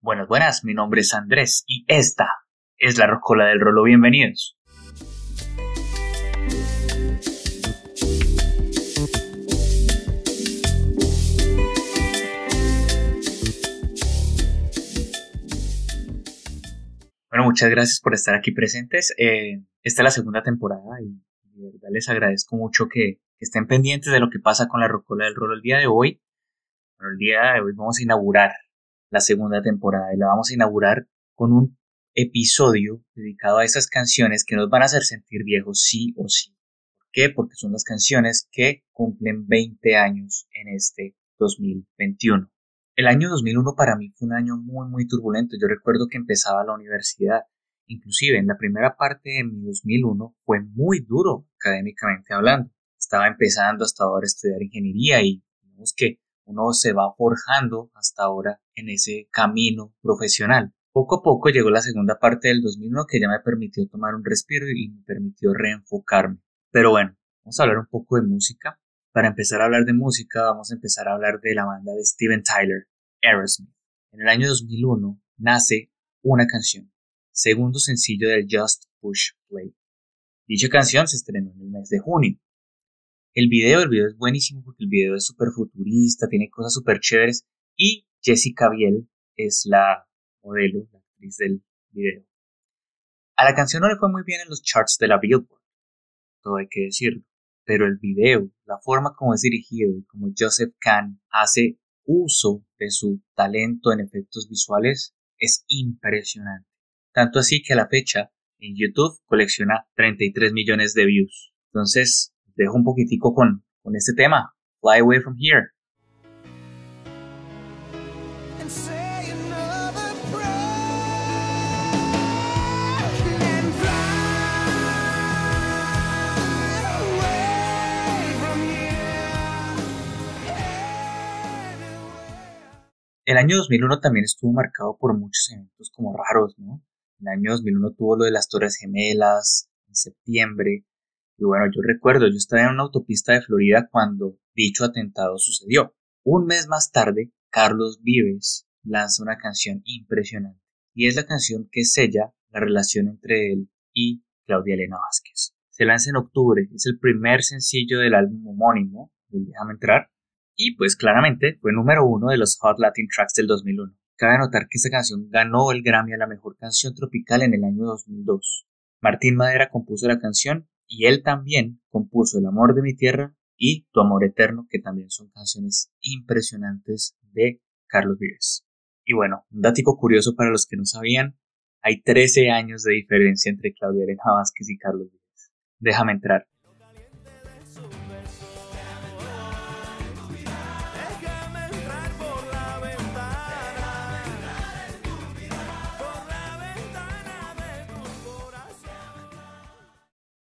Buenas, buenas, mi nombre es Andrés y esta es la Rocola del Rolo. Bienvenidos. Bueno, muchas gracias por estar aquí presentes. Eh, esta es la segunda temporada y de verdad les agradezco mucho que, estén pendientes de lo que pasa con la Rocola del Rolo el día de hoy. El día de hoy vamos a inaugurar la segunda temporada y la vamos a inaugurar con un episodio dedicado a esas canciones que nos van a hacer sentir viejos sí o sí. ¿Por qué? Porque son las canciones que cumplen 20 años en este 2021. El año 2001 para mí fue un año muy muy turbulento. Yo recuerdo que empezaba la universidad. Inclusive en la primera parte de mi 2001 fue muy duro académicamente hablando. Estaba empezando hasta ahora a estudiar ingeniería y digamos que uno se va forjando hasta ahora en ese camino profesional. Poco a poco llegó la segunda parte del 2001 que ya me permitió tomar un respiro y me permitió reenfocarme. Pero bueno, vamos a hablar un poco de música. Para empezar a hablar de música, vamos a empezar a hablar de la banda de Steven Tyler, Aerosmith. En el año 2001 nace una canción, segundo sencillo del Just Push Play. Dicha canción se estrenó en el mes de junio el video, el video es buenísimo porque el video es súper futurista, tiene cosas súper chéveres y Jessica Biel es la modelo, la actriz del video. A la canción no le fue muy bien en los charts de la Billboard, todo hay que decirlo, pero el video, la forma como es dirigido y como Joseph Kahn hace uso de su talento en efectos visuales es impresionante. Tanto así que a la fecha en YouTube colecciona 33 millones de views. Entonces, dejo un poquitico con, con este tema, Fly Away From Here. El año 2001 también estuvo marcado por muchos eventos como raros, ¿no? El año 2001 tuvo lo de las Torres Gemelas, en septiembre, y bueno, yo recuerdo, yo estaba en una autopista de Florida cuando dicho atentado sucedió. Un mes más tarde, Carlos Vives lanza una canción impresionante. Y es la canción que sella la relación entre él y Claudia Elena Vázquez. Se lanza en octubre, es el primer sencillo del álbum homónimo, Déjame entrar, y pues claramente fue número uno de los Hot Latin Tracks del 2001. Cabe notar que esta canción ganó el Grammy a la mejor canción tropical en el año 2002. Martín Madera compuso la canción y él también compuso El amor de mi tierra y Tu amor eterno, que también son canciones impresionantes de Carlos Vives. Y bueno, un dático curioso para los que no sabían, hay 13 años de diferencia entre Claudia Elena Vázquez y Carlos Vives. Déjame entrar.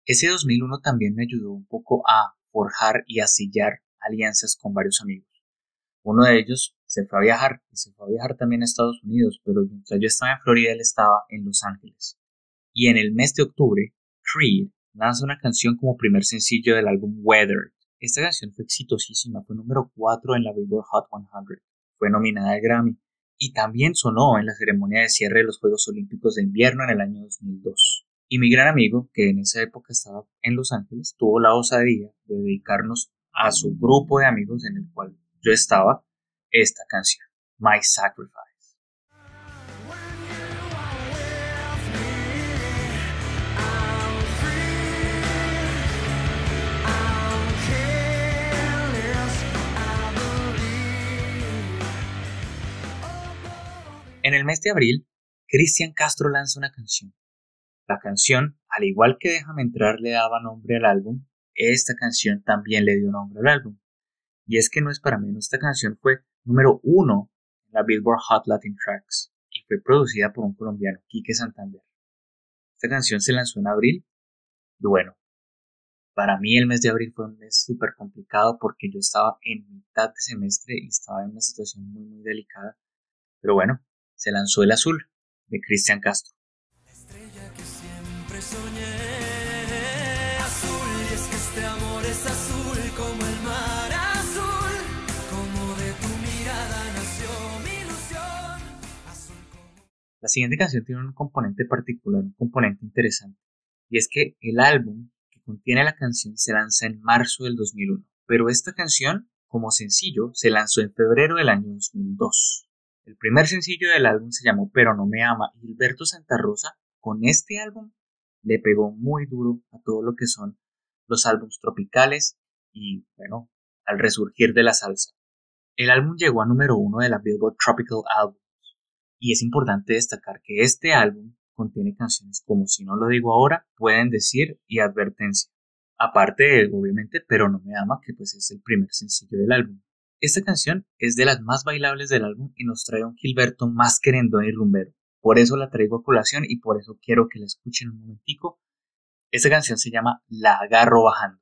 Ese 2001 también me ayudó un poco a forjar y a sellar alianzas con varios amigos. Uno de ellos se fue a viajar y se fue a viajar también a Estados Unidos, pero mientras yo estaba en Florida él estaba en Los Ángeles. Y en el mes de octubre, Creed lanza una canción como primer sencillo del álbum Weather. Esta canción fue exitosísima, fue número 4 en la Billboard Hot 100, fue nominada al Grammy y también sonó en la ceremonia de cierre de los Juegos Olímpicos de Invierno en el año 2002. Y mi gran amigo, que en esa época estaba en Los Ángeles, tuvo la osadía de dedicarnos a su grupo de amigos en el cual yo estaba esta canción, My Sacrifice. En el mes de abril, Cristian Castro lanza una canción la canción, al igual que Déjame entrar le daba nombre al álbum, esta canción también le dio nombre al álbum. Y es que no es para menos, esta canción fue número uno en la Billboard Hot Latin Tracks y fue producida por un colombiano, Quique Santander. Esta canción se lanzó en abril y bueno, para mí el mes de abril fue un mes súper complicado porque yo estaba en mitad de semestre y estaba en una situación muy muy delicada. Pero bueno, se lanzó El Azul de Cristian Castro. La siguiente canción tiene un componente particular, un componente interesante, y es que el álbum que contiene la canción se lanza en marzo del 2001, pero esta canción, como sencillo, se lanzó en febrero del año 2002. El primer sencillo del álbum se llamó Pero no me ama y Gilberto Santa Rosa con este álbum le pegó muy duro a todo lo que son los álbumes tropicales y, bueno, al resurgir de la salsa. El álbum llegó a número uno de la Billboard Tropical Albums y es importante destacar que este álbum contiene canciones como Si no lo digo ahora, pueden decir y advertencia. Aparte, obviamente, pero no me ama, que pues es el primer sencillo del álbum. Esta canción es de las más bailables del álbum y nos trae a un Gilberto más querendón y rumbero. Por eso la traigo a colación y por eso quiero que la escuchen un momentico. Esta canción se llama La agarro bajando.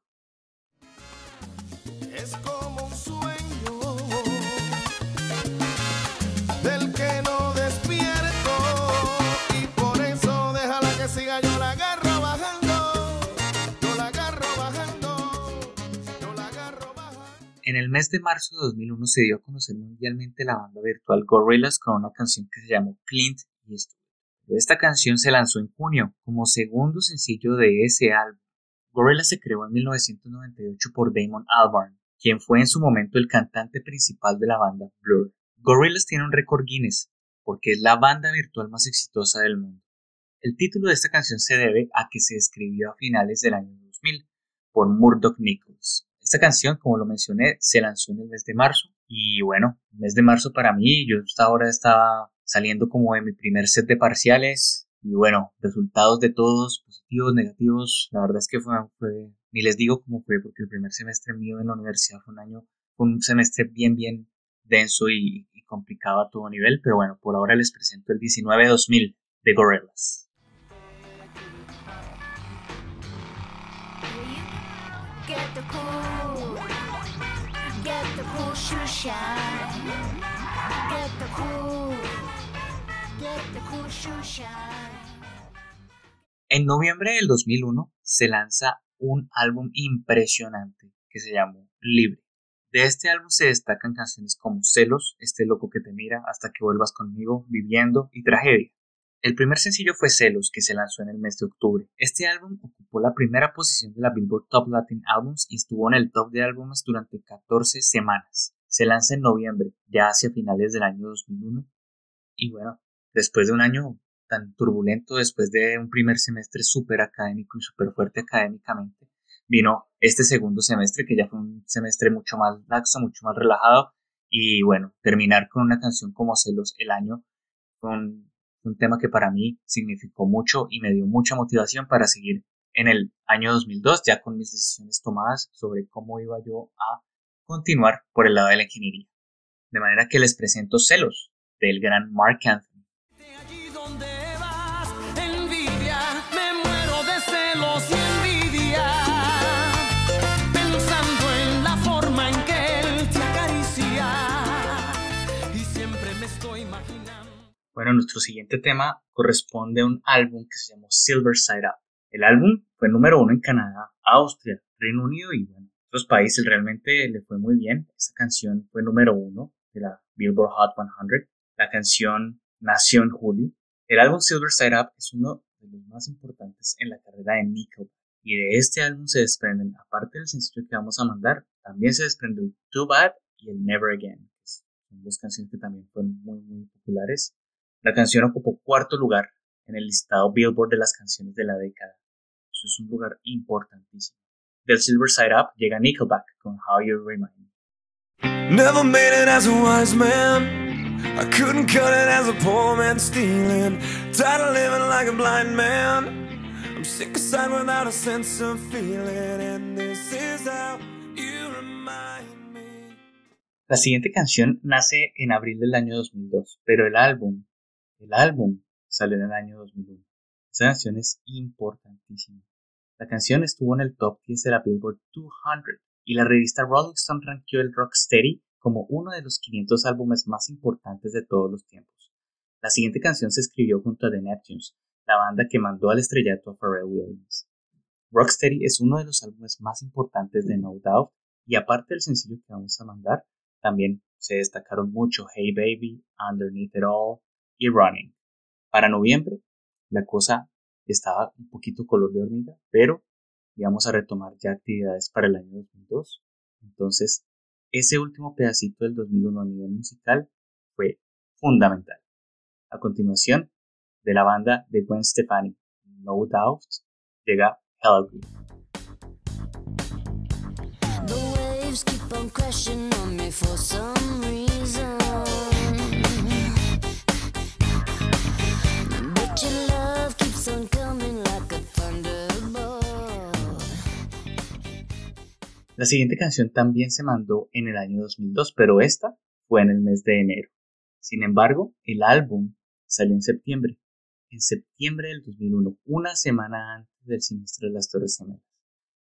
En el mes de marzo de 2001 se dio a conocer mundialmente la banda virtual Gorillaz con una canción que se llamó Clint esta canción se lanzó en junio como segundo sencillo de ese álbum. Gorillaz se creó en 1998 por Damon Albarn, quien fue en su momento el cantante principal de la banda Blur. Gorillaz tiene un récord Guinness porque es la banda virtual más exitosa del mundo. El título de esta canción se debe a que se escribió a finales del año 2000 por Murdoch Nichols. Esta canción, como lo mencioné, se lanzó en el mes de marzo. Y bueno, mes de marzo para mí, yo hasta ahora estaba saliendo como de mi primer set de parciales. Y bueno, resultados de todos, positivos, negativos, la verdad es que fue, ni les digo cómo fue porque el primer semestre mío en la universidad fue un año, fue un semestre bien, bien denso y, y complicado a todo nivel, pero bueno, por ahora les presento el 19-2000 de Gorillaz. En noviembre del 2001 se lanza un álbum impresionante que se llamó Libre. De este álbum se destacan canciones como Celos, Este loco que te mira, Hasta que vuelvas conmigo, Viviendo y Tragedia. El primer sencillo fue Celos, que se lanzó en el mes de octubre. Este álbum ocupó la primera posición de la Billboard Top Latin Albums y estuvo en el top de álbumes durante 14 semanas. Se lanza en noviembre, ya hacia finales del año 2001. Y bueno, después de un año tan turbulento, después de un primer semestre súper académico y súper fuerte académicamente, vino este segundo semestre que ya fue un semestre mucho más laxo, mucho más relajado y bueno, terminar con una canción como Celos el año con un tema que para mí significó mucho y me dio mucha motivación para seguir en el año 2002 ya con mis decisiones tomadas sobre cómo iba yo a continuar por el lado de la ingeniería. De manera que les presento Celos del gran Mark Anthony. Nuestro siguiente tema corresponde a un álbum que se llamó Silver Side Up. El álbum fue número uno en Canadá, Austria, Reino Unido y bueno, otros países realmente le fue muy bien. Esta canción fue número uno de la Billboard Hot 100. La canción nació en julio. El álbum Silver Side Up es uno de los más importantes en la carrera de Nickelback. Y de este álbum se desprenden, aparte del sencillo que vamos a mandar, también se desprende el Too Bad y el Never Again. Son dos canciones que también fueron muy, muy populares. La canción ocupó cuarto lugar en el listado Billboard de las canciones de la década. Eso es un lugar importantísimo. Del Silver Side Up llega Nickelback con How You Remind Me. Never made it as a wise man. I couldn't cut it as a poor man stealing. Tired of living like a blind man. I'm sick aside without a sense of feeling. And this is how you remind me. La siguiente canción nace en abril del año 2002, pero el álbum el álbum salió en el año 2001. Esa canción es importantísima. La canción estuvo en el top 10 de la Billboard 200 y la revista Rolling Stone ranqueó el Rocksteady como uno de los 500 álbumes más importantes de todos los tiempos. La siguiente canción se escribió junto a The Neptunes, la banda que mandó al estrellato a Pharrell Williams. Rocksteady es uno de los álbumes más importantes de No Doubt y aparte del sencillo que vamos a mandar, también se destacaron mucho Hey Baby, Underneath It All, Running. Para noviembre, la cosa estaba un poquito color de hormiga, pero íbamos a retomar ya actividades para el año 2002. Entonces, ese último pedacito del 2001 a nivel musical fue fundamental. A continuación, de la banda de Gwen Stefani, No Doubt, llega Hell La siguiente canción también se mandó en el año 2002, pero esta fue en el mes de enero. Sin embargo, el álbum salió en septiembre, en septiembre del 2001, una semana antes del siniestro de las Torres Gemelas.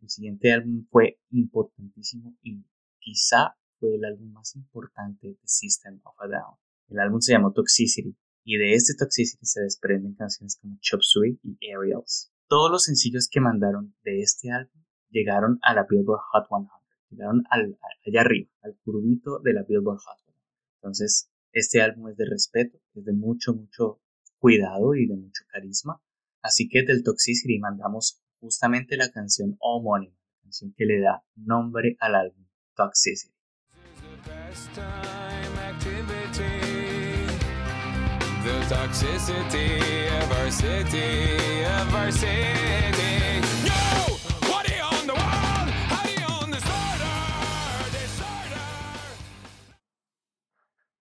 El siguiente álbum fue importantísimo y quizá fue el álbum más importante de System of a Down. El álbum se llamó Toxicity y de este Toxicity se desprenden canciones como Chop Suey y Aerials. Todos los sencillos que mandaron de este álbum llegaron a la Billboard Hot 100, llegaron al, allá arriba, al curvito de la Billboard Hot 100. Entonces, este álbum es de respeto, es de mucho, mucho cuidado y de mucho carisma. Así que del Toxicity mandamos justamente la canción homónima, la canción que le da nombre al álbum, Toxicity. The toxicity of our city, of our city.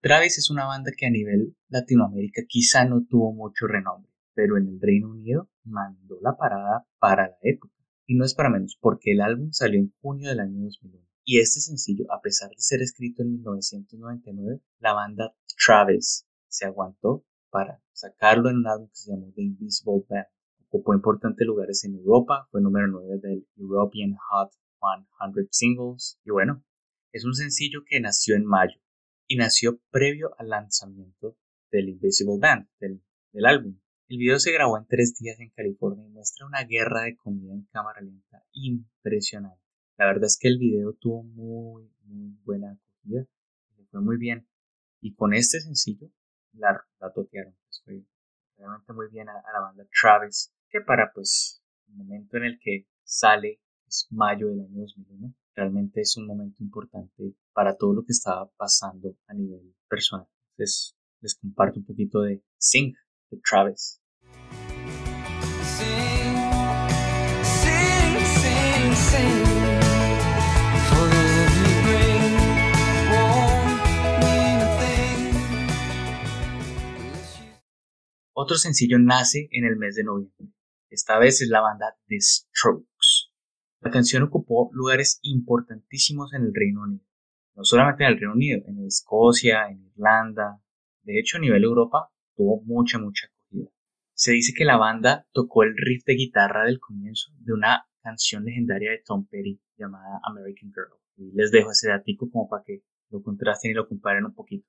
Travis es una banda que a nivel Latinoamérica quizá no tuvo mucho renombre, pero en el Reino Unido mandó la parada para la época. Y no es para menos, porque el álbum salió en junio del año 2001. Y este sencillo, a pesar de ser escrito en 1999, la banda Travis se aguantó para sacarlo en un álbum que se llamó The Invisible Band. Ocupó importantes lugares en Europa, fue número 9 del European Hot 100 Singles. Y bueno, es un sencillo que nació en mayo y nació previo al lanzamiento del Invisible Band, del, álbum. El video se grabó en tres días en California y muestra una guerra de comida en cámara lenta impresionante. La verdad es que el video tuvo muy, muy buena acogida, le fue muy bien. Y con este sencillo la, la. Pues fue realmente muy bien a, a, la banda Travis, que para pues el momento en el que sale es mayo del año 2001, realmente es un momento importante para todo lo que estaba pasando a nivel personal. Entonces les comparto un poquito de Sing de Travis. Otro sencillo nace en el mes de noviembre. Esta vez es la banda The Strokes. La canción ocupó lugares importantísimos en el Reino Unido, no solamente en el Reino Unido, en Escocia, en Irlanda, de hecho a nivel Europa tuvo mucha, mucha acogida. Se dice que la banda tocó el riff de guitarra del comienzo de una canción legendaria de Tom Petty llamada American Girl. Y les dejo ese datico como para que lo contrasten y lo comparen un poquito.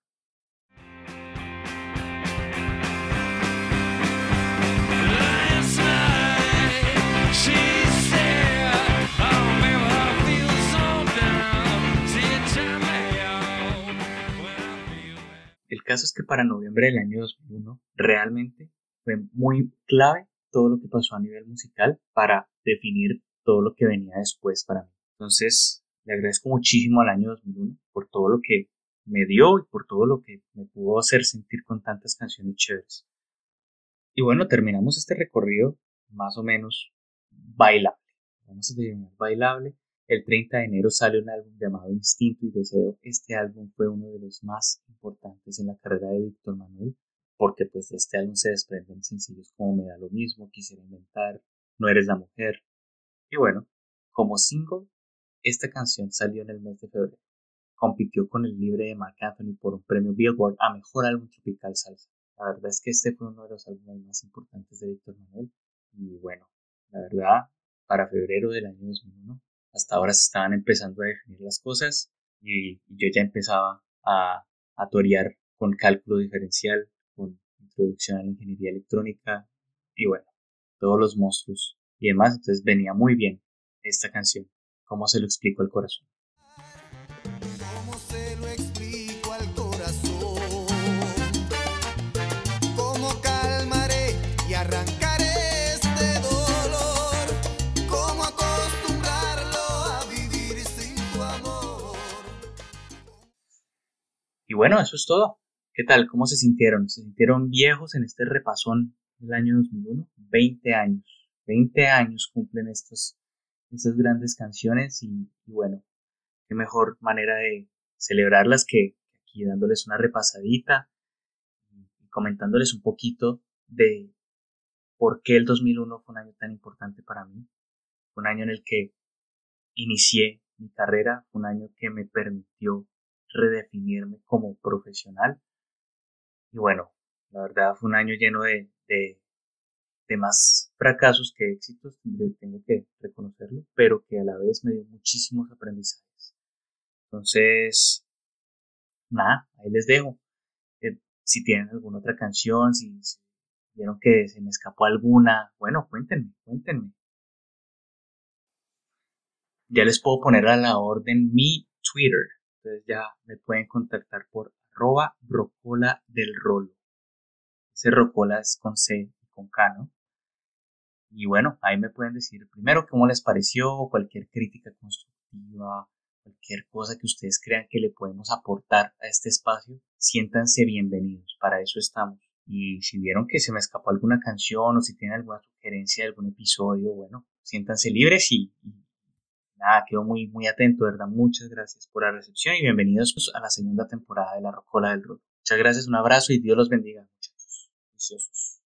Caso es que para noviembre del año 2001 realmente fue muy clave todo lo que pasó a nivel musical para definir todo lo que venía después para mí. Entonces, le agradezco muchísimo al año 2001 por todo lo que me dio y por todo lo que me pudo hacer sentir con tantas canciones chéveres. Y bueno, terminamos este recorrido más o menos bailable. Vamos a terminar bailable el 30 de enero sale un álbum llamado Instinto y Deseo. Este álbum fue uno de los más importantes en la carrera de Víctor Manuel, porque pues de este álbum se desprenden sencillos como Me da lo mismo, Quisiera inventar, No eres la mujer. Y bueno, como single, esta canción salió en el mes de febrero. Compitió con el libre de Mark Anthony por un premio Billboard a Mejor Álbum Tropical Salsa. La verdad es que este fue uno de los álbumes más importantes de Víctor Manuel. Y bueno, la verdad, para febrero del año 2001 hasta ahora se estaban empezando a definir las cosas y, yo ya empezaba a, a torear con cálculo diferencial, con introducción a la ingeniería electrónica y bueno, todos los monstruos y demás. Entonces venía muy bien esta canción. ¿Cómo se lo explico al corazón? Bueno, eso es todo. ¿Qué tal? ¿Cómo se sintieron? ¿Se sintieron viejos en este repasón del año 2001? 20 años. 20 años cumplen estos, estas grandes canciones y, bueno, qué mejor manera de celebrarlas que aquí dándoles una repasadita y comentándoles un poquito de por qué el 2001 fue un año tan importante para mí. Fue un año en el que inicié mi carrera, un año que me permitió redefinirme como profesional. Y bueno, la verdad fue un año lleno de, más fracasos que éxitos, tengo que reconocerlo, pero que a la vez me dio muchísimos aprendizajes. Entonces, nada, ahí les dejo. Eh, si tienen alguna otra canción, si, vieron que se me escapó alguna, bueno, cuéntenme, cuéntenme. Ya les puedo poner a la orden mi Twitter. Entonces ya me pueden contactar por arroba rocola del rolo. Ese rocola es con C y con K, ¿no? Y bueno, ahí me pueden decir primero cómo les pareció, cualquier crítica constructiva, cualquier cosa que ustedes crean que le podemos aportar a este espacio, siéntanse bienvenidos, para eso estamos. Y si vieron que se me escapó alguna canción o si tienen alguna sugerencia de algún episodio, bueno, siéntanse libres y, nada, quedo muy, muy atento, ¿verdad? Muchas gracias por la recepción y bienvenidos pues, a la segunda temporada de La Rocola del Rolo. Muchas gracias, un abrazo y Dios los bendiga, muchachos.